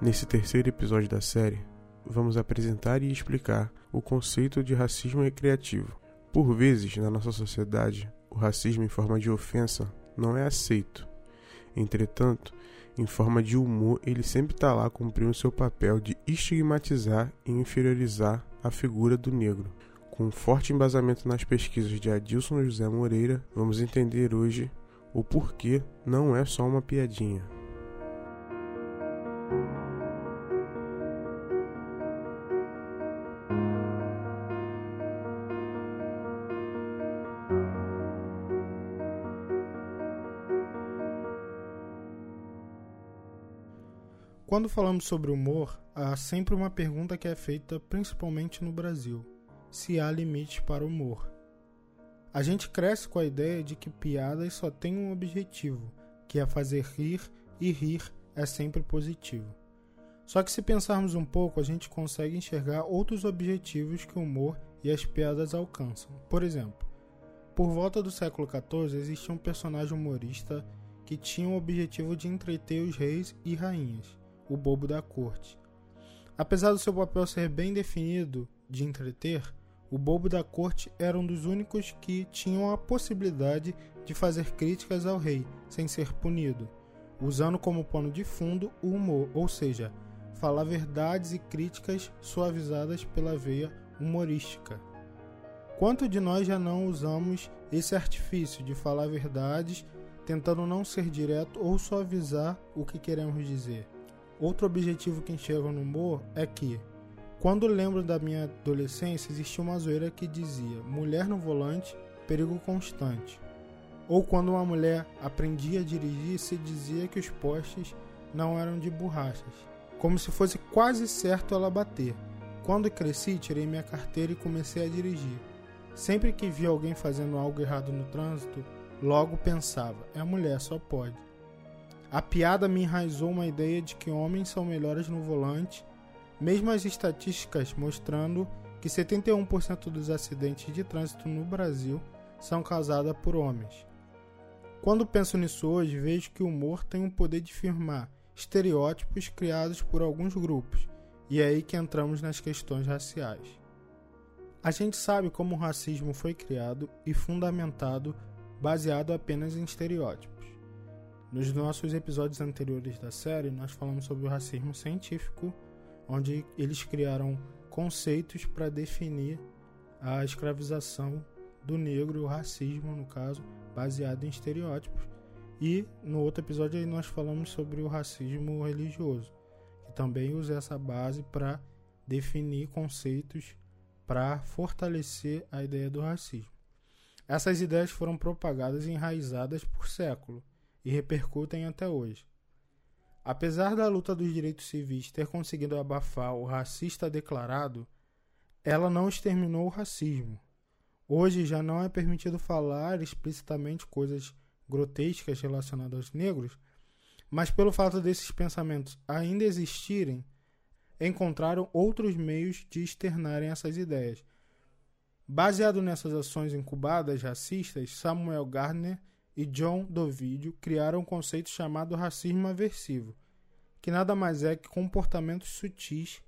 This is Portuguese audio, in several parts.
Nesse terceiro episódio da série, vamos apresentar e explicar o conceito de racismo recreativo. Por vezes, na nossa sociedade, o racismo em forma de ofensa não é aceito. Entretanto, em forma de humor, ele sempre está lá cumprindo seu papel de estigmatizar e inferiorizar a figura do negro. Com um forte embasamento nas pesquisas de Adilson José Moreira, vamos entender hoje o porquê não é só uma piadinha. Quando falamos sobre humor, há sempre uma pergunta que é feita principalmente no Brasil: se há limite para o humor. A gente cresce com a ideia de que piadas só têm um objetivo, que é fazer rir, e rir é sempre positivo. Só que se pensarmos um pouco, a gente consegue enxergar outros objetivos que o humor e as piadas alcançam. Por exemplo, por volta do século XIV existia um personagem humorista que tinha o objetivo de entreter os reis e rainhas o bobo da corte. Apesar do seu papel ser bem definido de entreter, o bobo da corte era um dos únicos que tinham a possibilidade de fazer críticas ao rei sem ser punido, usando como pano de fundo o humor, ou seja, falar verdades e críticas suavizadas pela veia humorística. Quanto de nós já não usamos esse artifício de falar verdades, tentando não ser direto ou suavizar o que queremos dizer? Outro objetivo que enxergo no humor é que, quando lembro da minha adolescência, existia uma zoeira que dizia: mulher no volante, perigo constante. Ou quando uma mulher aprendia a dirigir, se dizia que os postes não eram de borrachas, como se fosse quase certo ela bater. Quando cresci, tirei minha carteira e comecei a dirigir. Sempre que via alguém fazendo algo errado no trânsito, logo pensava: é mulher, só pode. A piada me enraizou uma ideia de que homens são melhores no volante, mesmo as estatísticas mostrando que 71% dos acidentes de trânsito no Brasil são causados por homens. Quando penso nisso hoje, vejo que o humor tem o poder de firmar estereótipos criados por alguns grupos, e é aí que entramos nas questões raciais. A gente sabe como o racismo foi criado e fundamentado baseado apenas em estereótipos. Nos nossos episódios anteriores da série, nós falamos sobre o racismo científico, onde eles criaram conceitos para definir a escravização do negro, o racismo, no caso, baseado em estereótipos. E no outro episódio aí nós falamos sobre o racismo religioso, que também usa essa base para definir conceitos para fortalecer a ideia do racismo. Essas ideias foram propagadas e enraizadas por séculos e repercutem até hoje. Apesar da luta dos direitos civis ter conseguido abafar o racista declarado, ela não exterminou o racismo. Hoje já não é permitido falar explicitamente coisas grotescas relacionadas aos negros, mas pelo fato desses pensamentos ainda existirem, encontraram outros meios de externarem essas ideias. Baseado nessas ações incubadas racistas, Samuel Gardner e John Dovidio criaram um conceito chamado racismo aversivo, que nada mais é que comportamentos sutis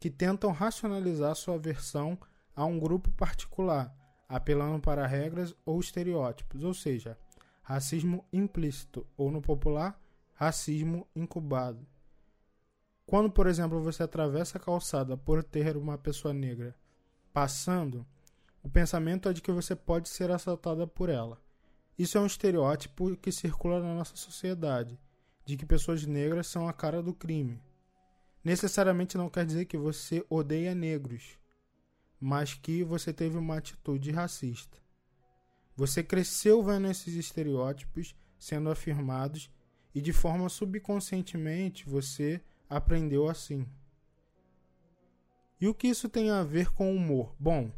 que tentam racionalizar sua aversão a um grupo particular, apelando para regras ou estereótipos, ou seja, racismo implícito, ou no popular, racismo incubado. Quando, por exemplo, você atravessa a calçada por ter uma pessoa negra passando, o pensamento é de que você pode ser assaltada por ela. Isso é um estereótipo que circula na nossa sociedade, de que pessoas negras são a cara do crime. Necessariamente não quer dizer que você odeia negros, mas que você teve uma atitude racista. Você cresceu vendo esses estereótipos sendo afirmados e de forma subconscientemente você aprendeu assim. E o que isso tem a ver com o humor? Bom,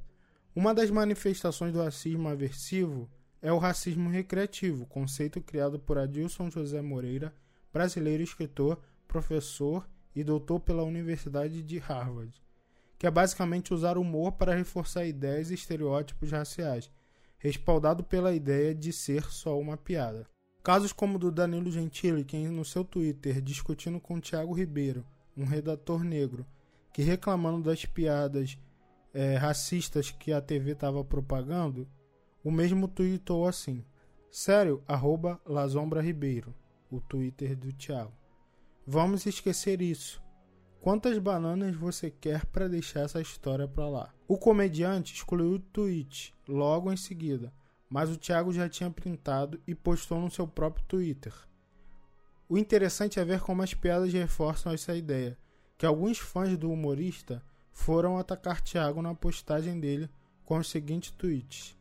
uma das manifestações do racismo aversivo é o racismo recreativo, conceito criado por Adilson José Moreira, brasileiro escritor, professor e doutor pela Universidade de Harvard, que é basicamente usar humor para reforçar ideias e estereótipos raciais, respaldado pela ideia de ser só uma piada. Casos como o do Danilo Gentili, que no seu Twitter, discutindo com Tiago Ribeiro, um redator negro, que reclamando das piadas é, racistas que a TV estava propagando, o mesmo tweetou assim: Sério, arroba Lazombra Ribeiro, o Twitter do Thiago. Vamos esquecer isso. Quantas bananas você quer para deixar essa história para lá? O comediante excluiu o tweet logo em seguida, mas o Thiago já tinha printado e postou no seu próprio Twitter. O interessante é ver como as piadas reforçam essa ideia, que alguns fãs do humorista foram atacar Thiago na postagem dele com os seguintes tweets.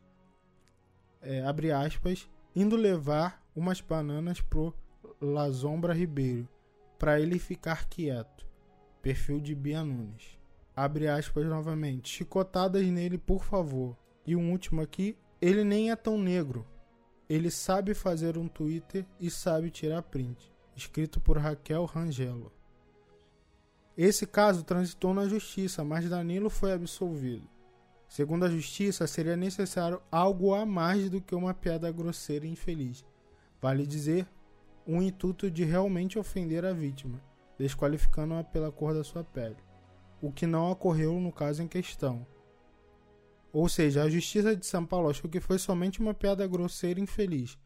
É, abre aspas, indo levar umas bananas pro Lazombra Ribeiro, para ele ficar quieto. Perfil de Bia Nunes. Abre aspas novamente. Chicotadas nele, por favor. E um último aqui. Ele nem é tão negro. Ele sabe fazer um Twitter e sabe tirar print. Escrito por Raquel Rangelo. Esse caso transitou na justiça, mas Danilo foi absolvido. Segundo a justiça, seria necessário algo a mais do que uma piada grosseira e infeliz. Vale dizer, um intuito de realmente ofender a vítima desqualificando-a pela cor da sua pele, o que não ocorreu no caso em questão. Ou seja, a justiça de São Paulo achou que foi somente uma piada grosseira e infeliz,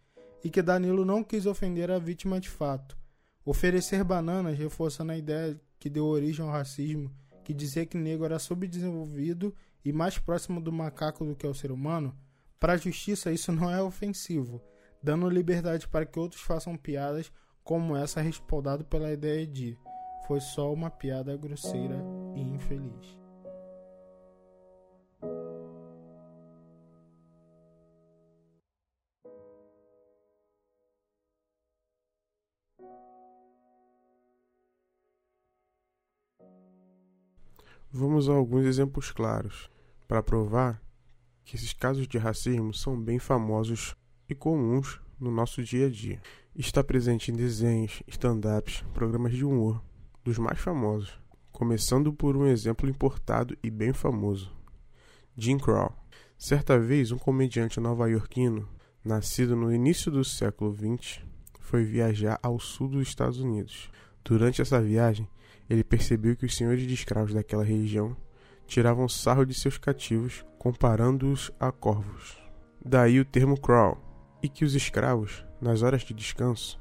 e que Danilo não quis ofender a vítima de fato. Oferecer bananas reforçando a ideia que deu origem ao racismo, que dizia que negro era subdesenvolvido e mais próximo do macaco do que ao ser humano, para a justiça isso não é ofensivo, dando liberdade para que outros façam piadas como essa respaldado pela ideia de foi só uma piada grosseira e infeliz. Vamos a alguns exemplos claros para provar que esses casos de racismo são bem famosos e comuns no nosso dia a dia. Está presente em desenhos, stand-ups, programas de humor, dos mais famosos, começando por um exemplo importado e bem famoso, Jim Crow. Certa vez, um comediante nova-iorquino, nascido no início do século XX, foi viajar ao sul dos Estados Unidos. Durante essa viagem, ele percebeu que os senhores de escravos daquela região tiravam sarro de seus cativos, comparando-os a corvos. Daí o termo crow, e que os escravos, nas horas de descanso,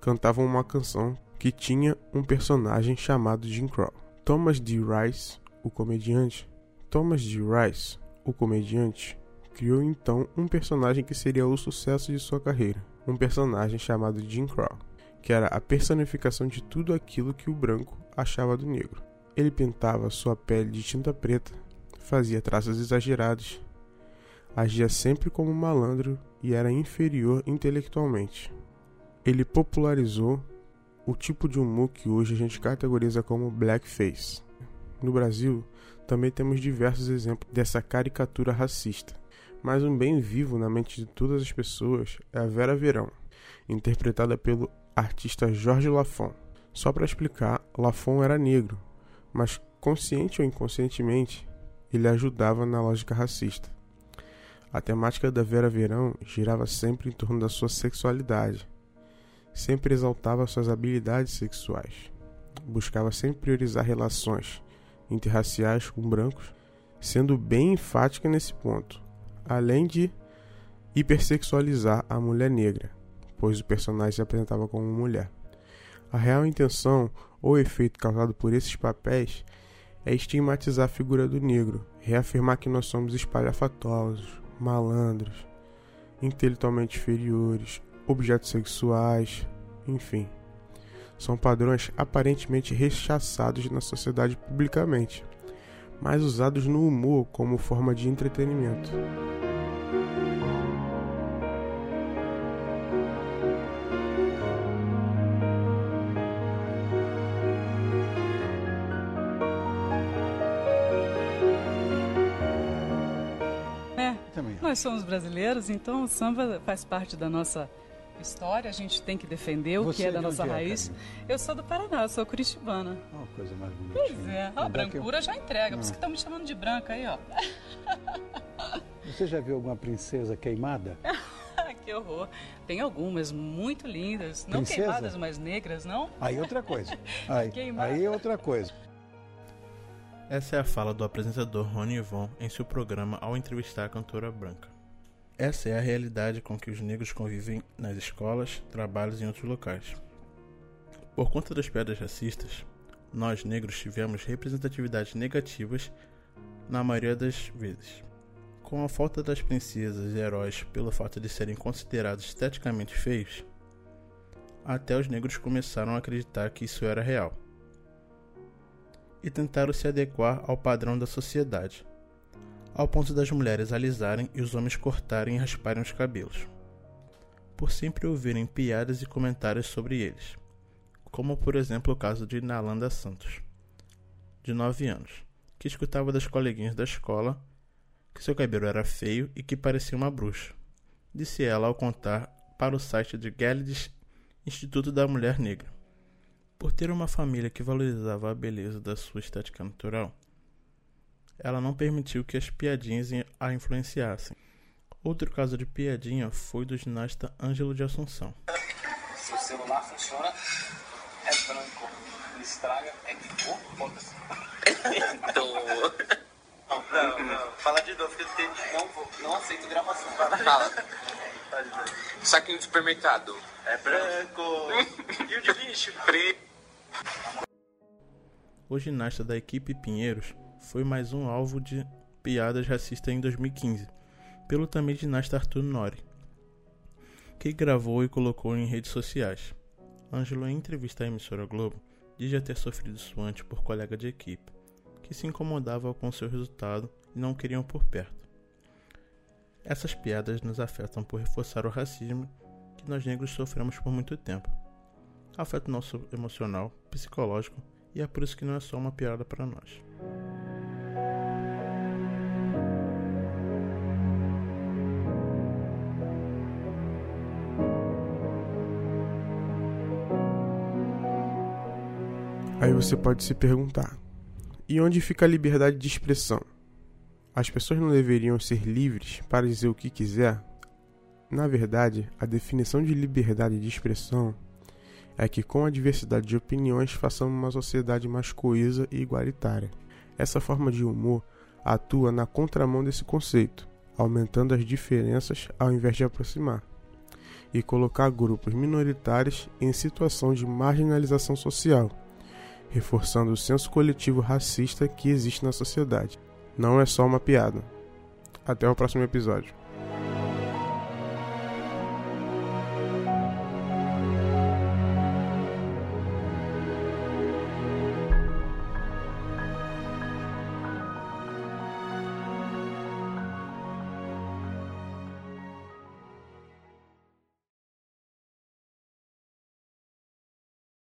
cantavam uma canção que tinha um personagem chamado Jim Crow. Thomas D. Rice, o comediante, Thomas D. Rice, o comediante, criou então um personagem que seria o sucesso de sua carreira, um personagem chamado Jim Crow, que era a personificação de tudo aquilo que o branco achava do negro. Ele pintava sua pele de tinta preta, fazia traços exagerados, agia sempre como um malandro e era inferior intelectualmente. Ele popularizou o tipo de humor que hoje a gente categoriza como blackface. No Brasil, também temos diversos exemplos dessa caricatura racista, mas um bem vivo na mente de todas as pessoas é a Vera Verão, interpretada pelo artista Jorge Lafon. Só para explicar, Lafon era negro, mas consciente ou inconscientemente, ele ajudava na lógica racista. A temática da Vera Verão girava sempre em torno da sua sexualidade. Sempre exaltava suas habilidades sexuais. Buscava sempre priorizar relações interraciais com brancos, sendo bem enfática nesse ponto, além de hipersexualizar a mulher negra, pois o personagem se apresentava como mulher. A real intenção ou efeito causado por esses papéis é estigmatizar a figura do negro, reafirmar que nós somos espalhafatosos, malandros, intelectualmente inferiores, objetos sexuais, enfim. São padrões aparentemente rechaçados na sociedade publicamente, mas usados no humor como forma de entretenimento. Nós somos brasileiros, então o samba faz parte da nossa história, a gente tem que defender o que é da nossa é, raiz. Eu sou do Paraná, eu sou curitibana. Uma coisa mais bonita. Pois é, a brancura eu... já entrega, por isso que estão me chamando de branca aí, ó. Você já viu alguma princesa queimada? que horror. Tem algumas muito lindas, não Princesa? queimadas, mas negras, não? Aí outra coisa. Aí, aí é outra coisa. Essa é a fala do apresentador Rony Von em seu programa ao entrevistar a cantora branca. Essa é a realidade com que os negros convivem nas escolas, trabalhos e em outros locais. Por conta das piadas racistas, nós negros tivemos representatividades negativas na maioria das vezes. Com a falta das princesas e heróis pelo fato de serem considerados esteticamente feios, até os negros começaram a acreditar que isso era real e tentaram se adequar ao padrão da sociedade, ao ponto das mulheres alisarem e os homens cortarem e rasparem os cabelos, por sempre ouvirem piadas e comentários sobre eles, como por exemplo o caso de Nalanda Santos, de 9 anos, que escutava das coleguinhas da escola que seu cabelo era feio e que parecia uma bruxa, disse ela ao contar para o site de Geldes Instituto da Mulher Negra. Por ter uma família que valorizava a beleza da sua estética natural, ela não permitiu que as piadinhas a influenciassem. Outro caso de piadinha foi do ginasta Ângelo de Assunção. Se o celular funciona, é branco. Ele estraga, é que cor? Foda-se. Então. Não, não, não. Fala de novo que eu entendi. Não, vou, não aceito gravação. Fala. Saquinho de supermercado. É branco. e o de lixo? Preto. O ginasta da equipe Pinheiros foi mais um alvo de piadas racistas em 2015, pelo também ginasta Arthur Nori, que gravou e colocou em redes sociais. Ângelo, em entrevista à emissora Globo, diz já ter sofrido isso antes por colega de equipe, que se incomodava com seu resultado e não queriam por perto. Essas piadas nos afetam por reforçar o racismo que nós negros sofremos por muito tempo. Afeta o nosso emocional, psicológico e é por isso que não é só uma piada para nós. Aí você pode se perguntar: e onde fica a liberdade de expressão? As pessoas não deveriam ser livres para dizer o que quiser? Na verdade, a definição de liberdade de expressão é que, com a diversidade de opiniões, façamos uma sociedade mais coesa e igualitária. Essa forma de humor atua na contramão desse conceito, aumentando as diferenças ao invés de aproximar, e colocar grupos minoritários em situação de marginalização social, reforçando o senso coletivo racista que existe na sociedade. Não é só uma piada. Até o próximo episódio.